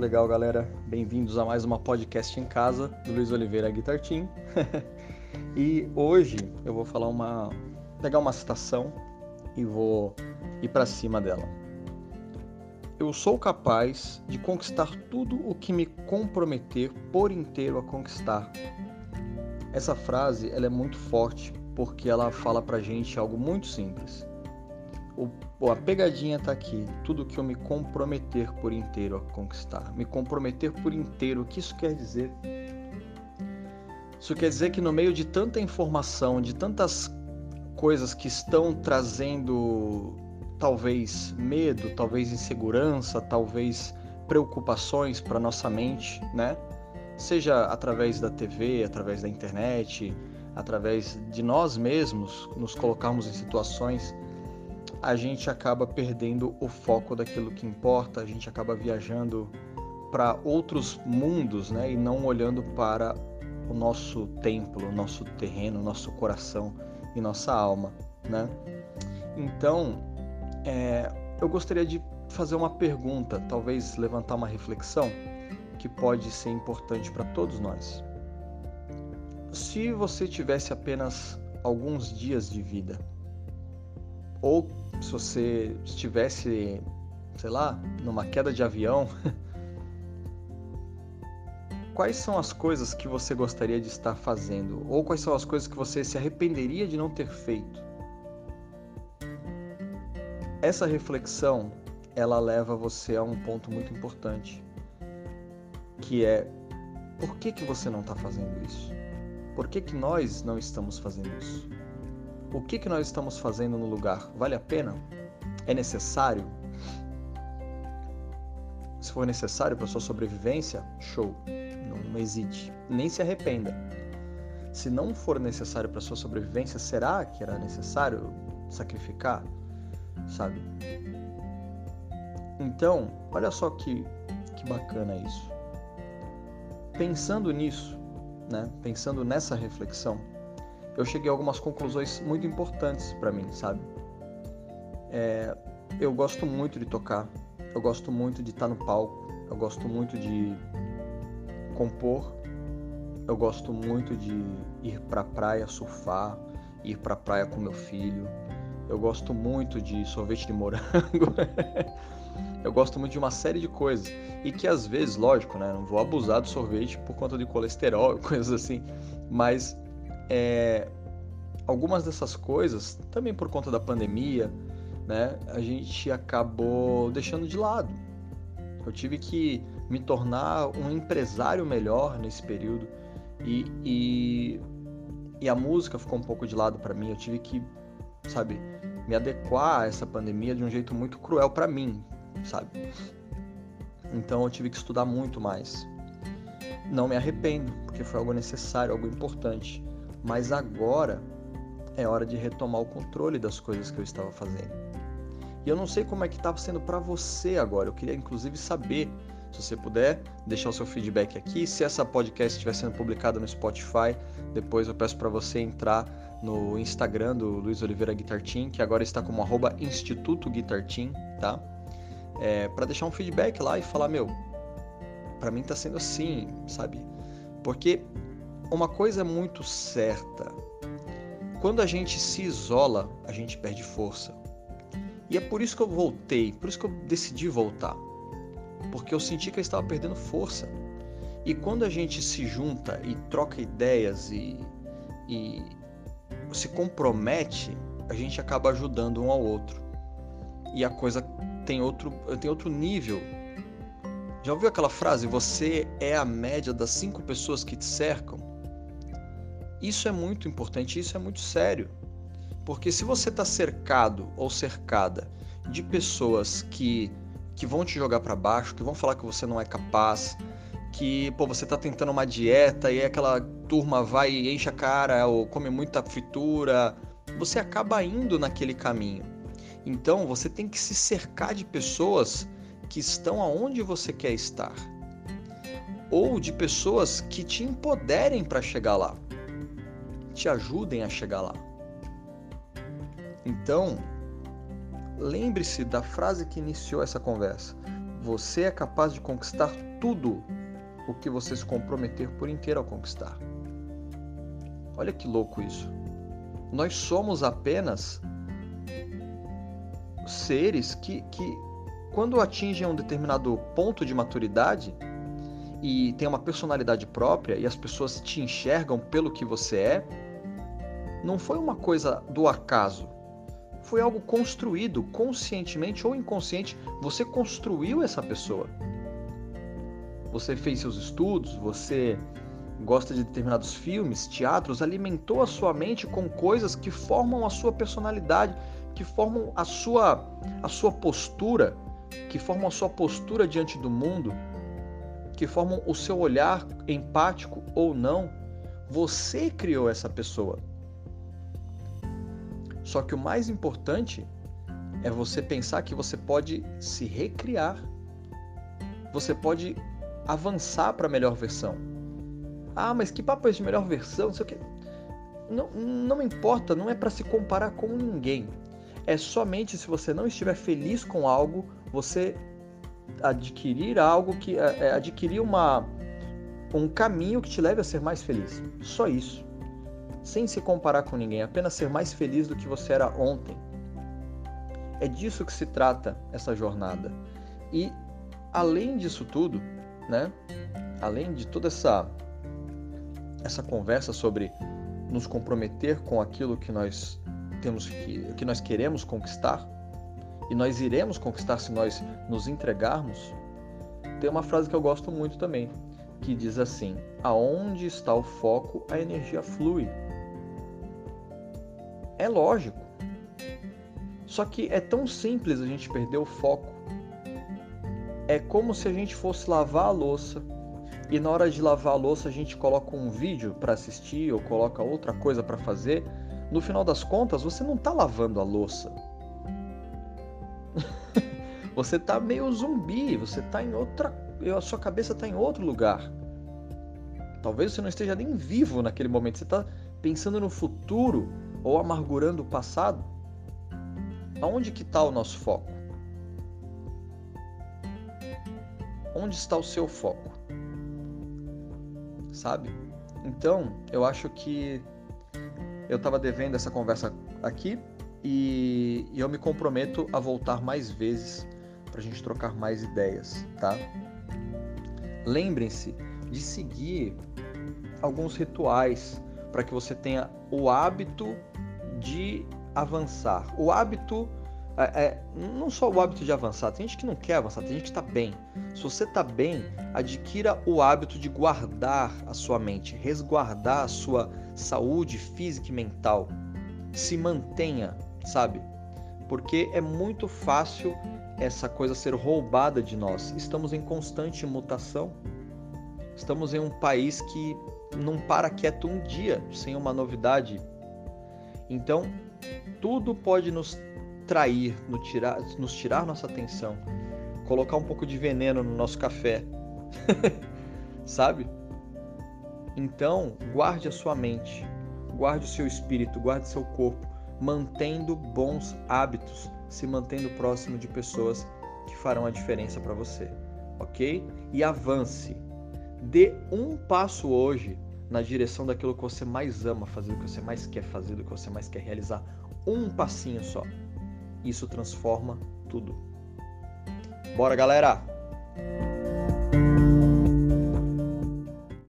legal, galera. Bem-vindos a mais uma podcast em casa do Luiz Oliveira Guitar Team. e hoje eu vou falar uma pegar uma citação e vou ir para cima dela. Eu sou capaz de conquistar tudo o que me comprometer por inteiro a conquistar. Essa frase ela é muito forte porque ela fala pra gente algo muito simples. O, a pegadinha tá aqui. Tudo que eu me comprometer por inteiro a conquistar. Me comprometer por inteiro. O que isso quer dizer? Isso quer dizer que no meio de tanta informação, de tantas coisas que estão trazendo talvez medo, talvez insegurança, talvez preocupações para nossa mente, né? Seja através da TV, através da internet, através de nós mesmos nos colocarmos em situações a gente acaba perdendo o foco daquilo que importa, a gente acaba viajando para outros mundos, né? E não olhando para o nosso templo, nosso terreno, nosso coração e nossa alma, né? Então, é, eu gostaria de fazer uma pergunta, talvez levantar uma reflexão que pode ser importante para todos nós. Se você tivesse apenas alguns dias de vida, ou se você estivesse, sei lá, numa queda de avião, quais são as coisas que você gostaria de estar fazendo? Ou quais são as coisas que você se arrependeria de não ter feito? Essa reflexão, ela leva você a um ponto muito importante, que é por que, que você não está fazendo isso? Por que, que nós não estamos fazendo isso? O que, que nós estamos fazendo no lugar? Vale a pena? É necessário? Se for necessário para sua sobrevivência, show. Não hesite. Nem se arrependa. Se não for necessário para sua sobrevivência, será que era necessário sacrificar? Sabe? Então, olha só que, que bacana isso. Pensando nisso, né? pensando nessa reflexão, eu cheguei a algumas conclusões muito importantes para mim, sabe? É, eu gosto muito de tocar, eu gosto muito de estar no palco, eu gosto muito de compor, eu gosto muito de ir pra praia surfar, ir pra praia com meu filho, eu gosto muito de sorvete de morango, eu gosto muito de uma série de coisas e que às vezes, lógico, né, não vou abusar do sorvete por conta de colesterol e coisas assim, mas é, algumas dessas coisas, também por conta da pandemia, né, a gente acabou deixando de lado. Eu tive que me tornar um empresário melhor nesse período e, e, e a música ficou um pouco de lado para mim. Eu tive que, sabe, me adequar a essa pandemia de um jeito muito cruel para mim, sabe? Então eu tive que estudar muito mais. Não me arrependo, porque foi algo necessário, algo importante. Mas agora é hora de retomar o controle das coisas que eu estava fazendo. E eu não sei como é que está sendo para você agora. Eu queria inclusive saber, se você puder, deixar o seu feedback aqui. Se essa podcast estiver sendo publicada no Spotify, depois eu peço para você entrar no Instagram do Luiz Oliveira Guitar Team, que agora está como arroba Instituto Guitar Team, tá? É, para deixar um feedback lá e falar, meu, para mim está sendo assim, sabe? Porque uma coisa é muito certa. Quando a gente se isola, a gente perde força. E é por isso que eu voltei, por isso que eu decidi voltar. Porque eu senti que eu estava perdendo força. E quando a gente se junta e troca ideias e, e se compromete, a gente acaba ajudando um ao outro. E a coisa tem outro, tem outro nível. Já ouviu aquela frase? Você é a média das cinco pessoas que te cercam? Isso é muito importante, isso é muito sério. Porque se você está cercado ou cercada de pessoas que, que vão te jogar para baixo, que vão falar que você não é capaz, que pô, você está tentando uma dieta e aquela turma vai e enche a cara ou come muita fritura, você acaba indo naquele caminho. Então você tem que se cercar de pessoas que estão aonde você quer estar. Ou de pessoas que te empoderem para chegar lá te ajudem a chegar lá. Então, lembre-se da frase que iniciou essa conversa. você é capaz de conquistar tudo o que você se comprometer por inteiro a conquistar. Olha que louco isso. Nós somos apenas seres que, que quando atingem um determinado ponto de maturidade e tem uma personalidade própria e as pessoas te enxergam pelo que você é, não foi uma coisa do acaso. Foi algo construído conscientemente ou inconsciente. Você construiu essa pessoa. Você fez seus estudos, você gosta de determinados filmes, teatros, alimentou a sua mente com coisas que formam a sua personalidade, que formam a sua a sua postura, que formam a sua postura diante do mundo, que formam o seu olhar empático ou não. Você criou essa pessoa. Só que o mais importante é você pensar que você pode se recriar. Você pode avançar para a melhor versão. Ah, mas que papo é de melhor versão? Não sei o quê. Não, não importa, não é para se comparar com ninguém. É somente se você não estiver feliz com algo, você adquirir algo que é, é, adquirir uma um caminho que te leve a ser mais feliz. Só isso. Sem se comparar com ninguém, apenas ser mais feliz do que você era ontem. É disso que se trata essa jornada. E além disso tudo, né? Além de toda essa essa conversa sobre nos comprometer com aquilo que nós temos que, que nós queremos conquistar e nós iremos conquistar se nós nos entregarmos. Tem uma frase que eu gosto muito também, que diz assim: aonde está o foco, a energia flui. É lógico. Só que é tão simples a gente perder o foco. É como se a gente fosse lavar a louça e na hora de lavar a louça a gente coloca um vídeo para assistir ou coloca outra coisa para fazer, no final das contas você não está lavando a louça. você está meio zumbi, você está em outra, a sua cabeça está em outro lugar. Talvez você não esteja nem vivo naquele momento, você está pensando no futuro ou amargurando o passado. Aonde que está o nosso foco? Onde está o seu foco? sabe? Então, eu acho que eu estava devendo essa conversa aqui e, eu me comprometo a voltar mais vezes para a gente trocar mais ideias, tá? Lembrem-se de seguir alguns rituais para que você tenha o hábito de avançar, o hábito é, é, não só o hábito de avançar, tem gente que não quer avançar, tem gente que está bem. Se você está bem, adquira o hábito de guardar a sua mente, resguardar a sua saúde física e mental. Se mantenha, sabe? Porque é muito fácil essa coisa ser roubada de nós. Estamos em constante mutação. Estamos em um país que não para quieto um dia sem uma novidade. Então, tudo pode nos trair, nos tirar, nos tirar nossa atenção, colocar um pouco de veneno no nosso café, sabe? Então, guarde a sua mente, guarde o seu espírito, guarde seu corpo, mantendo bons hábitos, se mantendo próximo de pessoas que farão a diferença para você, ok? E avance. Dê um passo hoje na direção daquilo que você mais ama fazer, do que você mais quer fazer, do que você mais quer realizar. Um passinho só. Isso transforma tudo. Bora, galera!